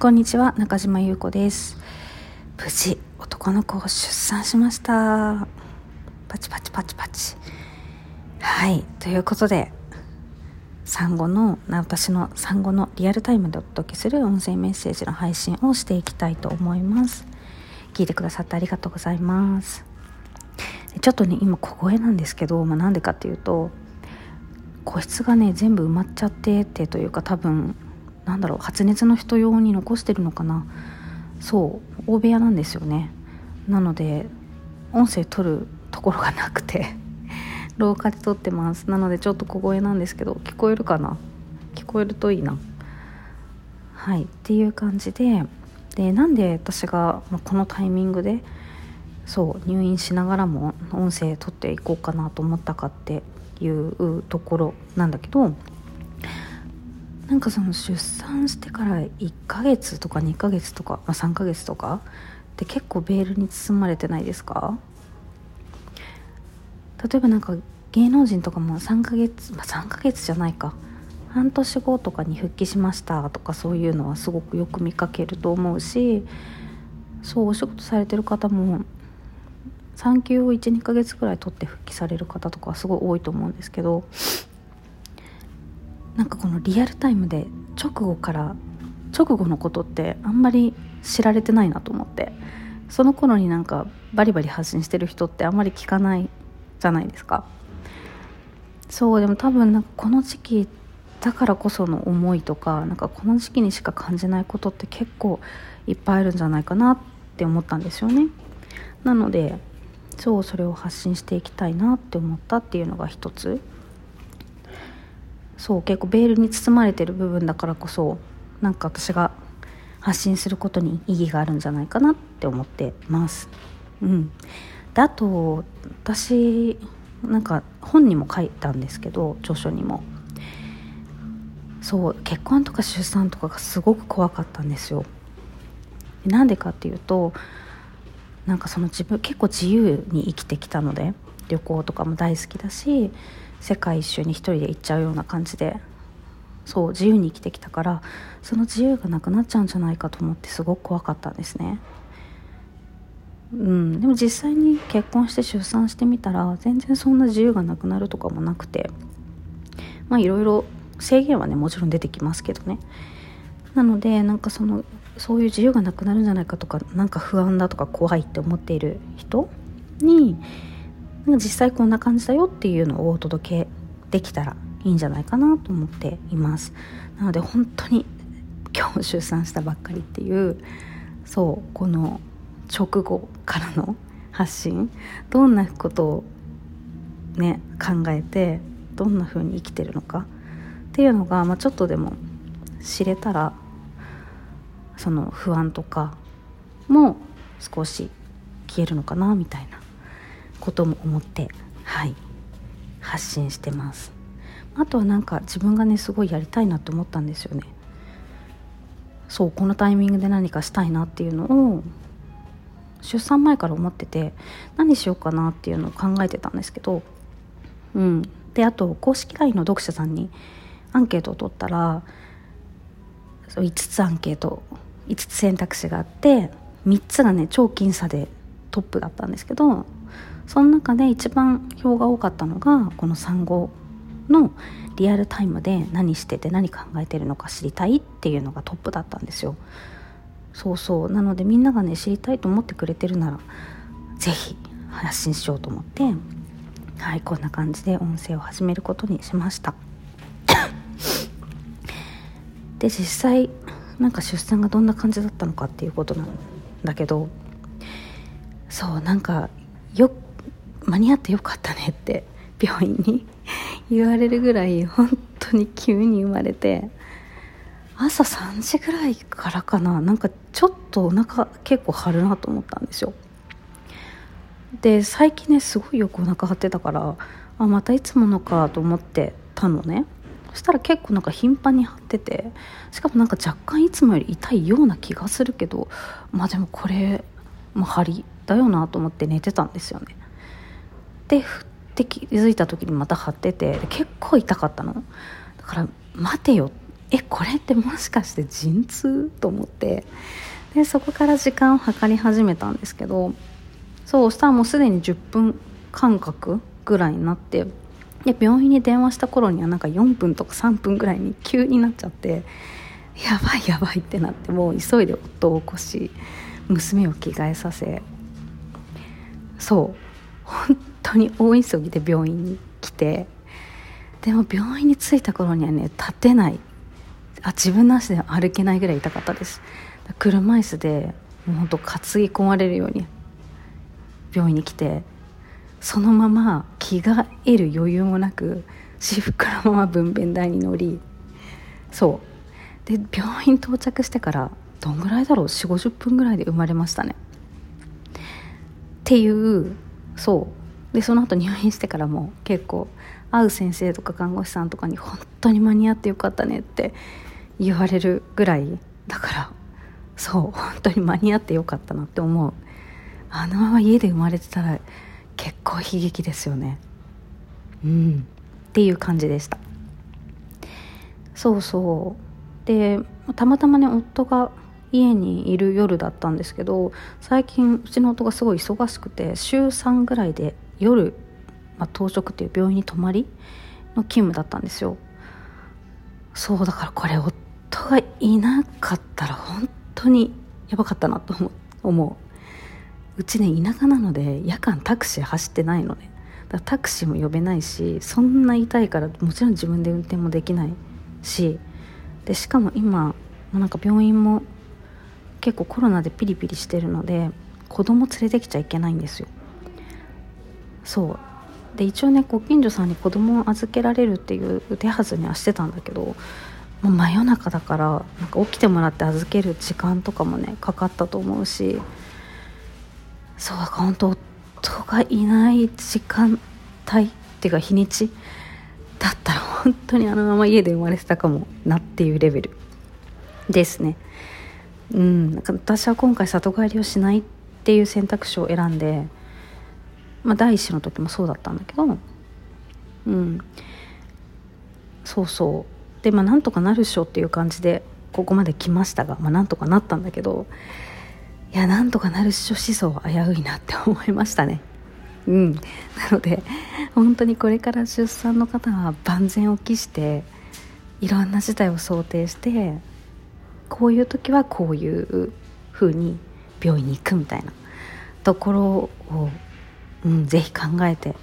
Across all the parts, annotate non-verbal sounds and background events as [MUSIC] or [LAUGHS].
こんにちは中島優子です。無事男の子を出産しました。パチパチパチパチ。はいということで産後の私の産後のリアルタイムでお届けする音声メッセージの配信をしていきたいと思います。聞いてくださってありがとうございます。ちょっとね今小声なんですけど、まあ、なんでかっていうと個室がね全部埋まっちゃっててというか多分なんだろう発熱の人用に残してるのかな。そう大部屋なんですよね。なので音声取るところがなくて [LAUGHS] 廊下で撮ってます。なのでちょっと小声なんですけど聞こえるかな。聞こえるといいな。はいっていう感じででなんで私がこのタイミングでそう入院しながらも音声取っていこうかなと思ったかっていうところなんだけどなんかその出産してから1ヶ月とか2ヶ月とか、まあ、3ヶ月とかって結構ベールに包まれてないですか？例えばなんか芸能人とかも3ヶ月、まあ、3ヶ月じゃないか。半年後とかに復帰しましたとかそういうのはすごくよく見かけると思うしそうお仕事されてる方も産休を12ヶ月くらい取って復帰される方とかすごい多いと思うんですけどなんかこのリアルタイムで直後から直後のことってあんまり知られてないなと思ってその頃になんかバリバリ発信してる人ってあんまり聞かないじゃないですか。そうでも多分なんかこの時期だからこその思いとかなんかこの時期にしか感じないことって結構いっぱいあるんじゃないかなって思ったんですよね。なのでそうそれを発信していきたいなって思ったっていうのが一つ。そう結構ベールに包まれてる部分だからこそなんか私が発信することに意義があるんじゃないかなって思ってます。うん、であと私なんか本にも書いたんですけど著書にもそう結婚とか出産とかがすごく怖かったんですよ。なんでかっていうとなんかその自分結構自由に生きてきたので旅行とかも大好きだし世界一周に一人で行っちゃうような感じでそう自由に生きてきたからその自由がなくなっちゃうんじゃないかと思ってすごく怖かったんですね。うん、でも実際に結婚して出産してみたら全然そんな自由がなくなるとかもなくてまあいろいろ制限はねもちろん出てきますけどねなのでなんかそのそういう自由がなくなるんじゃないかとかなんか不安だとか怖いって思っている人に実際こんな感じだよっていうのをお届けできたらいいんじゃないかなと思っています。なので本当に今日出産したばっかりっていうそうこの直後からの発信どんなことをね考えてどんな風に生きてるのかっていうのが、まあ、ちょっとでも知れたらその不安とかも少し消えるのかなみたいな。ことも思ってはい発信してます。あとはなんか自分がねすごいやりたいなって思ったんですよね。そうこのタイミングで何かしたいなっていうのを出産前から思ってて何しようかなっていうのを考えてたんですけどうん。であと公式 LINE の読者さんにアンケートを取ったらそう5つアンケート5つ選択肢があって3つがね超僅差でトップだったんですけどその中で一番票が多かったのがこの産後のリアルタイムで何してて何考えてるのか知りたいっていうのがトップだったんですよ。そうそう。なのでみんながね知りたいと思ってくれてるなら是非発信しようと思ってはいこんな感じで音声を始めることにしました。[COUGHS] で実際なんか出産がどんな感じだったのかっていうことなんだけどそうなんかよ間に合ってよかったねって病院に [LAUGHS] 言われるぐらい本当に急に生まれて朝3時ぐらいからかななんかちょっとお腹結構張るなと思ったんですよ。で最近ねすごいよくお腹張ってたからあまたいつものかと思ってたのね。そしたら結構なんか頻繁に張っててしかもなんか若干いつもより痛いような気がするけどまあでもこれ、まあ、張りだよなと思って寝てたんですよね。でふって気づいた時にまた張ってて結構痛かったの。だから待てよ。えこれってもしかして陣痛と思って。でそこから時間を計り始めたんですけどそうしたらもうすでに10分間隔ぐらいになってで病院に電話した頃にはなんか4分とか3分ぐらいに急になっちゃってやばいやばいってなってもう急いで夫を起こし娘を着替えさせ。そう。本当に大急ぎで病院に来てでも病院に着いた頃にはね立てない。あ自分の足で歩けないぐらい痛かったです。車椅子でもうほんと担ぎ込まれるように病院に来てそのまま着替える余裕もなく私服のまま分娩台に乗りそう。で病院到着してからどんぐらいだろう？4 5 0分ぐらいで生まれましたね。っていうそう。でその後入院してからも結構会う先生とか看護師さんとかに本当に間に合ってよかったねって言われるぐらいだからそう本当に間に合ってよかったなって思う。あのまま家で生まれてたら結構悲劇ですよね。うん。っていう感じでした。そうそう。でたまたまね夫が家にいる夜だったんですけど最近うちの夫がすごい忙しくて週3ぐらいで夜、まあ、当直っていう病院に泊まりの勤務だったんですよ。そうだからこれ夫がいなかったら本当にやばかったなと思う。う。ちね田舎なので夜間タクシー走ってないのね。だからタクシーも呼べないしそんな痛いからもちろん自分で運転もできないし。でしかも今なんか病院も結構コロナでピリピリしてるので子供連れてきちゃいけないんですよ。そう。で一応ねご近所さんに子供を預けられるっていう手はずにはしてたんだけどもう真夜中だからなんか起きてもらって預ける時間とかもねかかったと思うしそうか本当夫がいない時間帯っていうか日にちだったら本当にあのまま家で生まれてたかもなっていうレベル。ですね。うん。なんか私は今回里帰りをしないっていう選択肢を選んでまあ第一子の時もそうだったんだけどうん。そうそう。でまあなんとかなるっしょっていう感じでここまで来ましたが、まあ、なんとかなったんだけどいやなんとかなるっしょ思想は危ういなって思いましたね。うん。なので本当にこれから出産の方は万全を期していろんな事態を想定してこういう時はこういう風に病院に行くみたいなところを、うん、ぜひ考えて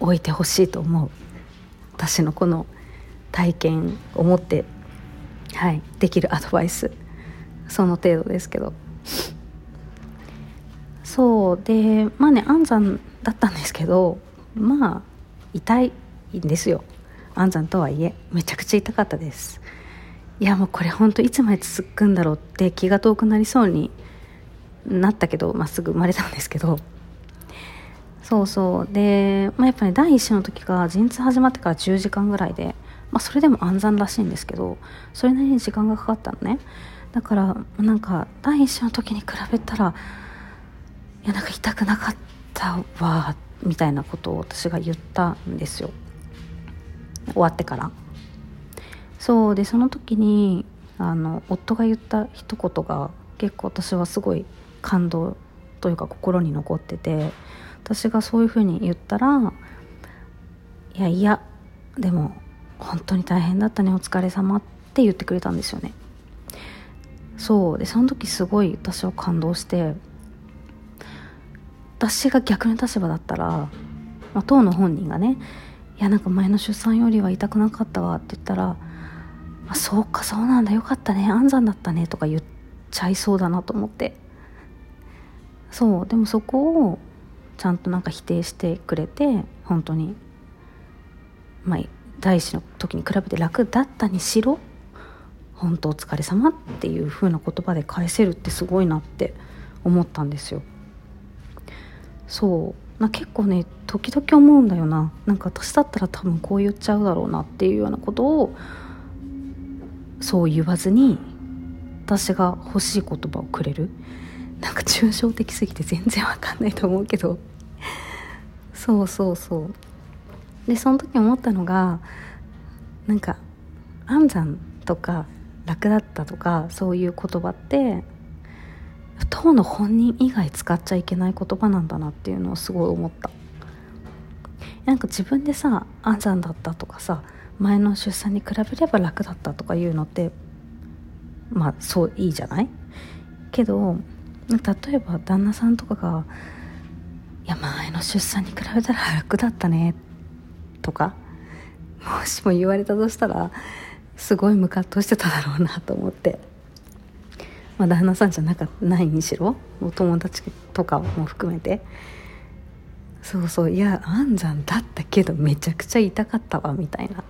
おいてほしいと思う。私のこの体験を持って、はい、できるアドバイス。その程度ですけど。そうでまあね安産だったんですけどまあ痛いんですよ。安産とはいえめちゃくちゃ痛かったです。いやもうこれほんといつまで続くんだろうって気が遠くなりそうになったけどまっすぐ生まれたんですけど。そうそう。で、まあ、やっぱり、ね、第一子の時が陣痛始まってから10時間ぐらいでまあ、それでも暗算らしいんですけどそれなりに時間がかかったのね。だからなんか第一子の時に比べたらいやなんか痛くなかったわみたいなことを私が言ったんですよ。終わってから。そうでその時にあの夫が言った一言が結構私はすごい感動というか心に残ってて私がそういうふうに言ったらいやいやでも本当に大変だったねお疲れ様って言ってくれたんですよね。そうでその時すごい私は感動して私が逆の立場だったら、まあ、当の本人がねいやなんか前の出産よりは痛くなかったわって言ったらあそうかそうなんだよかったね安産だったねとか言っちゃいそうだなと思って。そうでもそこをちゃんとなんか否定してくれて本当に。まあ第一の時に比べて楽だったにしろ本当お疲れ様っていう風な言葉で返せるってすごいなって思ったんですよ。そう。な結構ね時々思うんだよな。なんか私だったら多分こう言っちゃうだろうなっていうようなことをそう言わずに私が欲しい言葉をくれる。なんか抽象的すぎて全然わかんないと思うけど。[LAUGHS] そうそうそう。でその時思ったのがなんか安産とか楽だったとかそういう言葉って当の本人以外使っちゃいけない言葉なんだなっていうのをすごい思った。なんか自分でさ安産だったとかさ前の出産に比べれば楽だったとかいうのってまあそういいじゃない？けど例えば旦那さんとかが「いや前の出産に比べたら楽だったね」とかもしも言われたとしたらすごいムカッとしてただろうなと思って。まあ、旦那さんじゃなかないにしろお友達とかも含めてそうそういや安産だったけどめちゃくちゃ痛かったわみたいなっ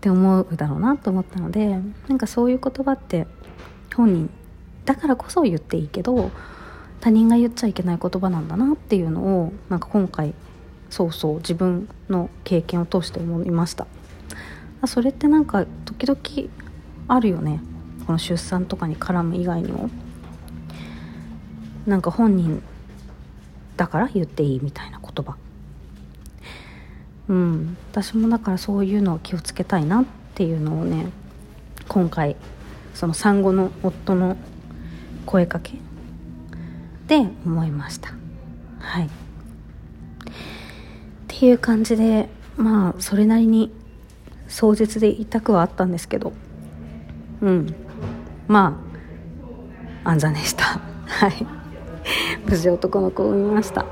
て思うだろうなと思ったのでなんかそういう言葉って本人だからこそ言っていいけど他人が言っちゃいけない言葉なんだなっていうのをなんか今回そうそう自分の経験を通して思いました。それってなんか時々あるよね。この出産とかに絡む以外にも。なんか本人だから言っていいみたいな言葉。うん。私もだからそういうのを気をつけたいなっていうのをね今回その産後の夫の声かけ？で思いました。はい。っていう感じでまあそれなりに壮絶で痛くはあったんですけど。うん。まあ安産でした。[LAUGHS] はい。無事男の子を産みました。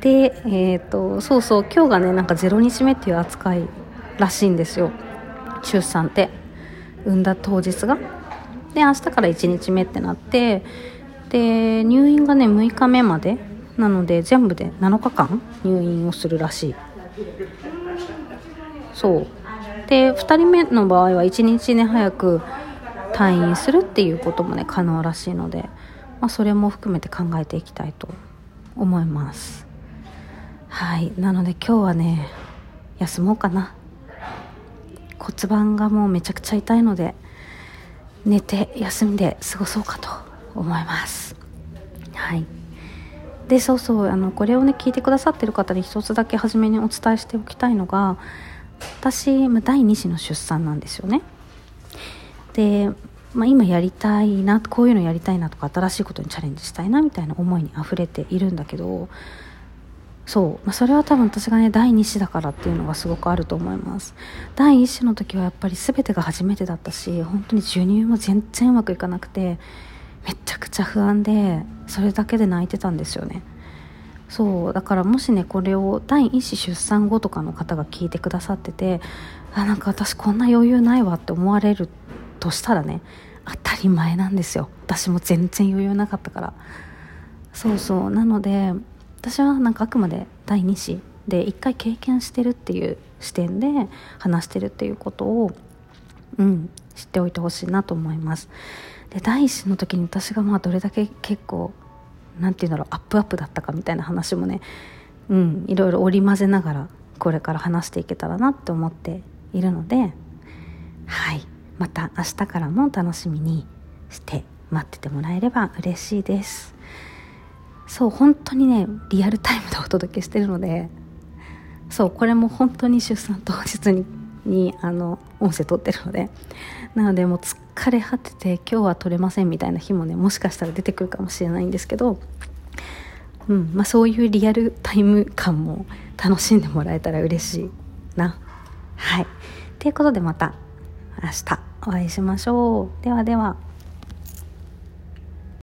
でえっ、ー、とそうそう今日がねなんか0日目っていう扱いらしいんですよ。出産って。産んだ当日が。で明日から1日目ってなってで入院がね6日目まで。なので全部で7日間入院をするらしい。そう。で2人目の場合は1日ね早く退院するっていうこともね可能らしいので、まあ、それも含めて考えていきたいと思います。はい。なので今日はね休もうかな。骨盤がもうめちゃくちゃ痛いので寝て休んで過ごそうかと思います。はい。でそうそうあのこれをね聞いてくださってる方に一つだけ初めにお伝えしておきたいのが私、ま第2子の出産なんですよね。で、まあ、今やりたいなこういうのやりたいなとか新しいことにチャレンジしたいなみたいな思いにあふれているんだけどそう、まあ、それは多分私がね第2子だからっていうのがすごくあると思います。第1子の時はやっぱり全てが初めてだったし本当に授乳も全然うまくいかなくてめちゃくちゃ不安でそれだけで泣いてたんですよね。そう。だからもしねこれを第1子出産後とかの方が聞いてくださっててあなんか私こんな余裕ないわって思われるとしたらね当たり前なんですよ。私も全然余裕なかったから。そうそう。なので私はなんかあくまで第2子で一回経験してるっていう視点で話してるっていうことをうん知っておいてほしいなと思います。で第一子の時に私がまあどれだけ結構何て言うんだろうアップアップだったかみたいな話もねうんいろいろ織り交ぜながらこれから話していけたらなって思っているのではい。また明日からも楽しみにして待っててもらえれば嬉しいです。そう本当にねリアルタイムでお届けしてるのでそうこれも本当に出産当日ににあの音声撮ってるのでなのでもう疲れ果てて今日は撮れませんみたいな日もねもしかしたら出てくるかもしれないんですけど、うんまあ、そういうリアルタイム感も楽しんでもらえたら嬉しいな。はい。ということでまた明日お会いしましょう。ではでは。